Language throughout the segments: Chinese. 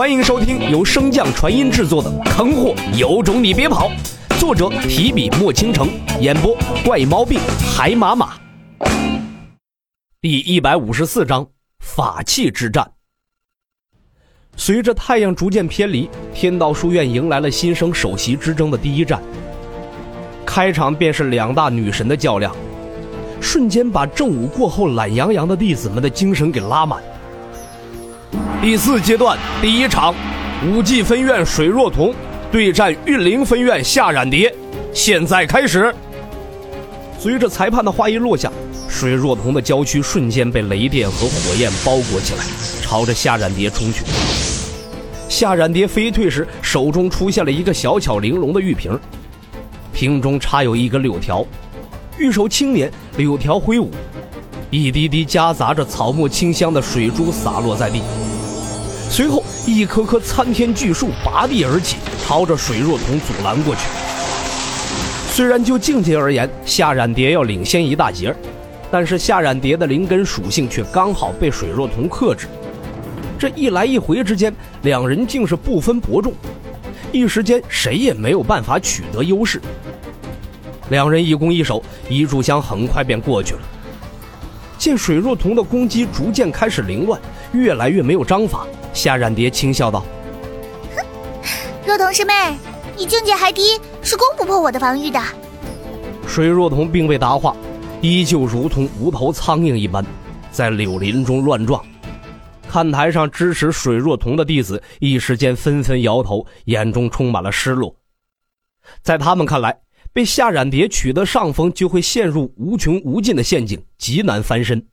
欢迎收听由升降传音制作的《坑货有种你别跑》，作者提笔墨倾城，演播怪毛病海马马。第一百五十四章法器之战。随着太阳逐渐偏离，天道书院迎来了新生首席之争的第一战。开场便是两大女神的较量，瞬间把正午过后懒洋洋的弟子们的精神给拉满。第四阶段第一场，武技分院水若彤对战韵灵分院夏冉蝶，现在开始。随着裁判的话音落下，水若彤的娇躯瞬间被雷电和火焰包裹起来，朝着夏冉蝶冲去。夏冉蝶飞退时，手中出现了一个小巧玲珑的玉瓶，瓶中插有一根柳条，玉手轻捻，柳条挥舞，一滴滴夹杂着草木清香的水珠洒落在地。随后，一棵棵参天巨树拔地而起，朝着水若彤阻拦过去。虽然就境界而言，夏冉蝶要领先一大截，但是夏冉蝶的灵根属性却刚好被水若彤克制。这一来一回之间，两人竟是不分伯仲，一时间谁也没有办法取得优势。两人一攻一守，一炷香很快便过去了。见水若彤的攻击逐渐开始凌乱，越来越没有章法。夏冉蝶轻笑道：“哼，若彤师妹，你境界还低，是攻不破我的防御的。”水若彤并未答话，依旧如同无头苍蝇一般，在柳林中乱撞。看台上支持水若彤的弟子一时间纷纷摇头，眼中充满了失落。在他们看来，被夏冉蝶取得上风，就会陷入无穷无尽的陷阱，极难翻身。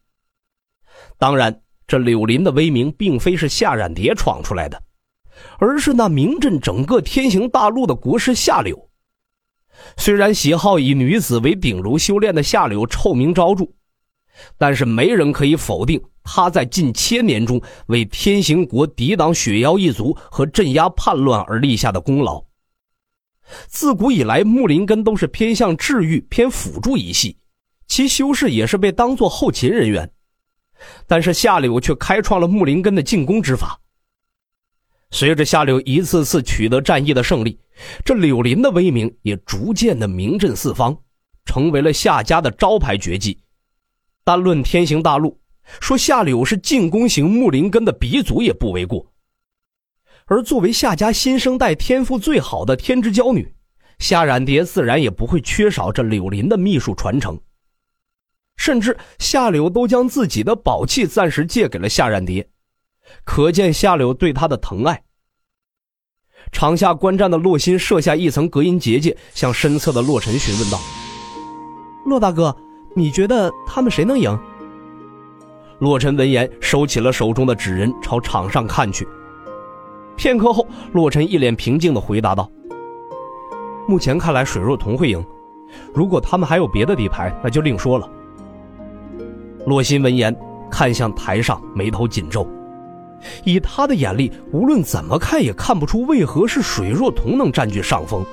当然。这柳林的威名，并非是夏冉蝶闯出来的，而是那名震整个天行大陆的国师夏柳。虽然喜好以女子为顶炉修炼的夏柳臭名昭著，但是没人可以否定他在近千年中为天行国抵挡雪妖一族和镇压叛乱而立下的功劳。自古以来，木林根都是偏向治愈、偏辅助一系，其修士也是被当作后勤人员。但是夏柳却开创了木灵根的进攻之法。随着夏柳一次次取得战役的胜利，这柳林的威名也逐渐的名震四方，成为了夏家的招牌绝技。单论天行大陆，说夏柳是进攻型木灵根的鼻祖也不为过。而作为夏家新生代天赋最好的天之娇女，夏冉蝶自然也不会缺少这柳林的秘术传承。甚至夏柳都将自己的宝器暂时借给了夏冉蝶，可见夏柳对他的疼爱。场下观战的洛心设下一层隔音结界，向身侧的洛尘询问道：“洛大哥，你觉得他们谁能赢？”洛尘闻言，收起了手中的纸人，朝场上看去。片刻后，洛尘一脸平静的回答道：“目前看来，水若彤会赢。如果他们还有别的底牌，那就另说了。”洛心闻言，看向台上，眉头紧皱。以他的眼力，无论怎么看也看不出为何是水若彤能占据上风。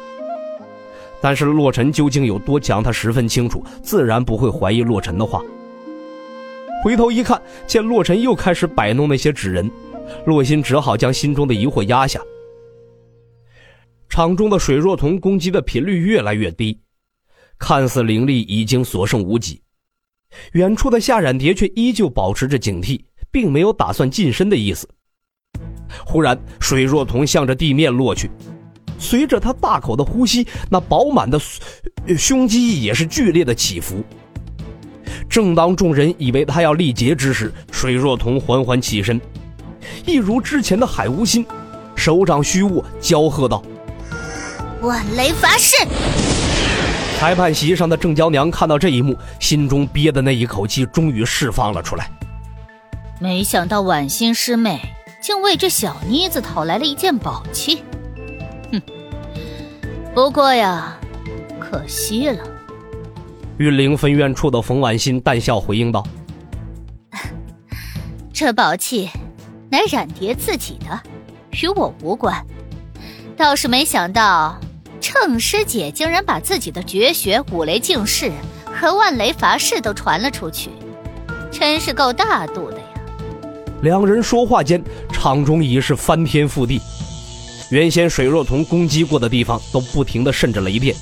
但是洛尘究竟有多强，他十分清楚，自然不会怀疑洛尘的话。回头一看，见洛尘又开始摆弄那些纸人，洛心只好将心中的疑惑压下。场中的水若彤攻击的频率越来越低，看似灵力已经所剩无几。远处的夏冉蝶却依旧保持着警惕，并没有打算近身的意思。忽然，水若彤向着地面落去，随着他大口的呼吸，那饱满的胸肌也是剧烈的起伏。正当众人以为他要力竭之时，水若彤缓缓起身，一如之前的海无心，手掌虚握，娇喝道：“万雷伐誓！”裁判席上的郑娇娘看到这一幕，心中憋的那一口气终于释放了出来。没想到婉心师妹竟为这小妮子讨来了一件宝器，哼！不过呀，可惜了。玉灵分院处的冯婉心淡笑回应道：“ 这宝器乃冉蝶自己的，与我无关。倒是没想到。”郑师姐竟然把自己的绝学五雷净式和万雷伐式都传了出去，真是够大度的呀！两人说话间，场中已是翻天覆地。原先水若彤攻击过的地方都不停地渗着雷电，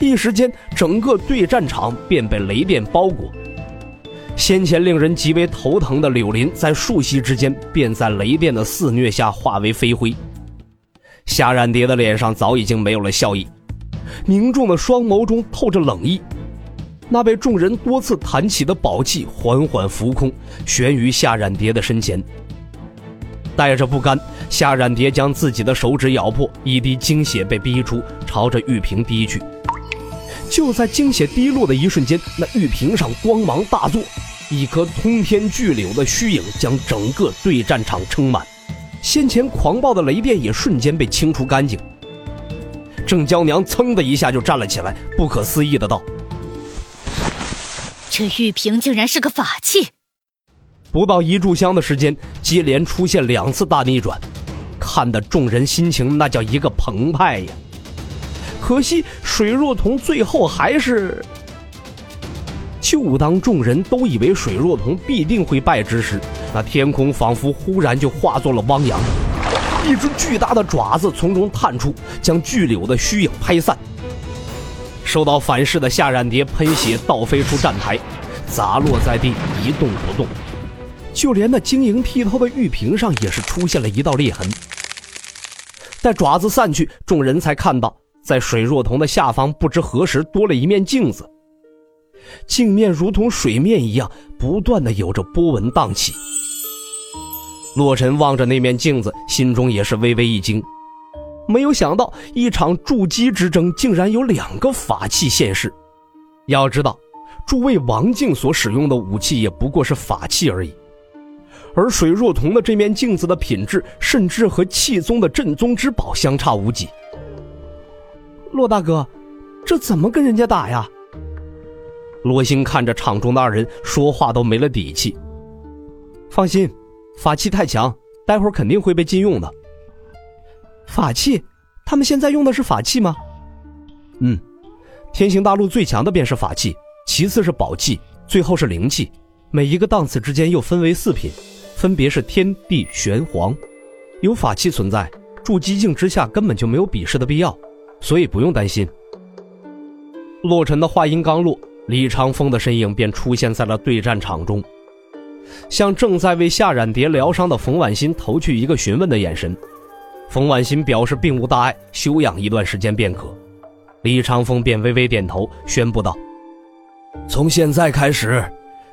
一时间整个对战场便被雷电包裹。先前令人极为头疼的柳林，在数息之间便在雷电的肆虐下化为飞灰。夏冉蝶的脸上早已经没有了笑意，凝重的双眸中透着冷意。那被众人多次弹起的宝器缓缓浮空，悬于夏冉蝶的身前。带着不甘，夏冉蝶将自己的手指咬破，一滴精血被逼出，朝着玉瓶滴去。就在精血滴落的一瞬间，那玉瓶上光芒大作，一颗通天巨柳的虚影将整个对战场撑满，先前狂暴的雷电也瞬间被清除干净。郑娇娘噌的一下就站了起来，不可思议的道：“这玉瓶竟然是个法器！”不到一炷香的时间，接连出现两次大逆转，看得众人心情那叫一个澎湃呀。可惜水若彤最后还是……就当众人都以为水若彤必定会败之时，那天空仿佛忽然就化作了汪洋，一只巨大的爪子从中探出，将巨柳的虚影拍散。受到反噬的夏冉蝶喷血倒飞出站台，砸落在地，一动不动。就连那晶莹剔透的玉瓶上也是出现了一道裂痕。待爪子散去，众人才看到，在水若彤的下方不知何时多了一面镜子，镜面如同水面一样，不断的有着波纹荡起。洛尘望着那面镜子，心中也是微微一惊，没有想到一场筑基之争竟然有两个法器现世。要知道，诸位王境所使用的武器也不过是法器而已。而水若彤的这面镜子的品质，甚至和气宗的镇宗之宝相差无几。洛大哥，这怎么跟人家打呀？罗星看着场中的二人，说话都没了底气。放心，法器太强，待会儿肯定会被禁用的。法器？他们现在用的是法器吗？嗯，天行大陆最强的便是法器，其次是宝器，最后是灵器，每一个档次之间又分为四品。分别是天地玄黄，有法器存在，筑基境之下根本就没有比试的必要，所以不用担心。洛尘的话音刚落，李长风的身影便出现在了对战场中，向正在为夏冉蝶疗伤的冯婉欣投去一个询问的眼神。冯婉欣表示并无大碍，休养一段时间便可。李长风便微微点头，宣布道：“从现在开始。”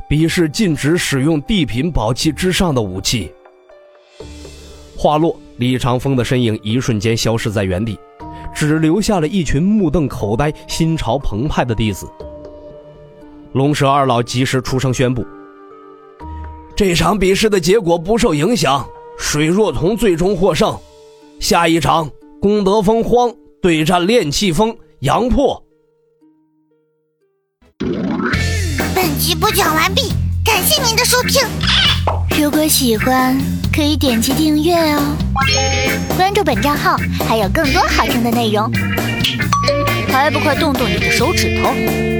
比试禁止使用地品宝器之上的武器。话落，李长风的身影一瞬间消失在原地，只留下了一群目瞪口呆、心潮澎湃的弟子。龙蛇二老及时出声宣布：这场比试的结果不受影响，水若彤最终获胜。下一场，功德峰荒对战炼气峰杨破。本集播讲完毕，感谢您的收听。如果喜欢，可以点击订阅哦，关注本账号还有更多好听的内容。还不快动动你的手指头！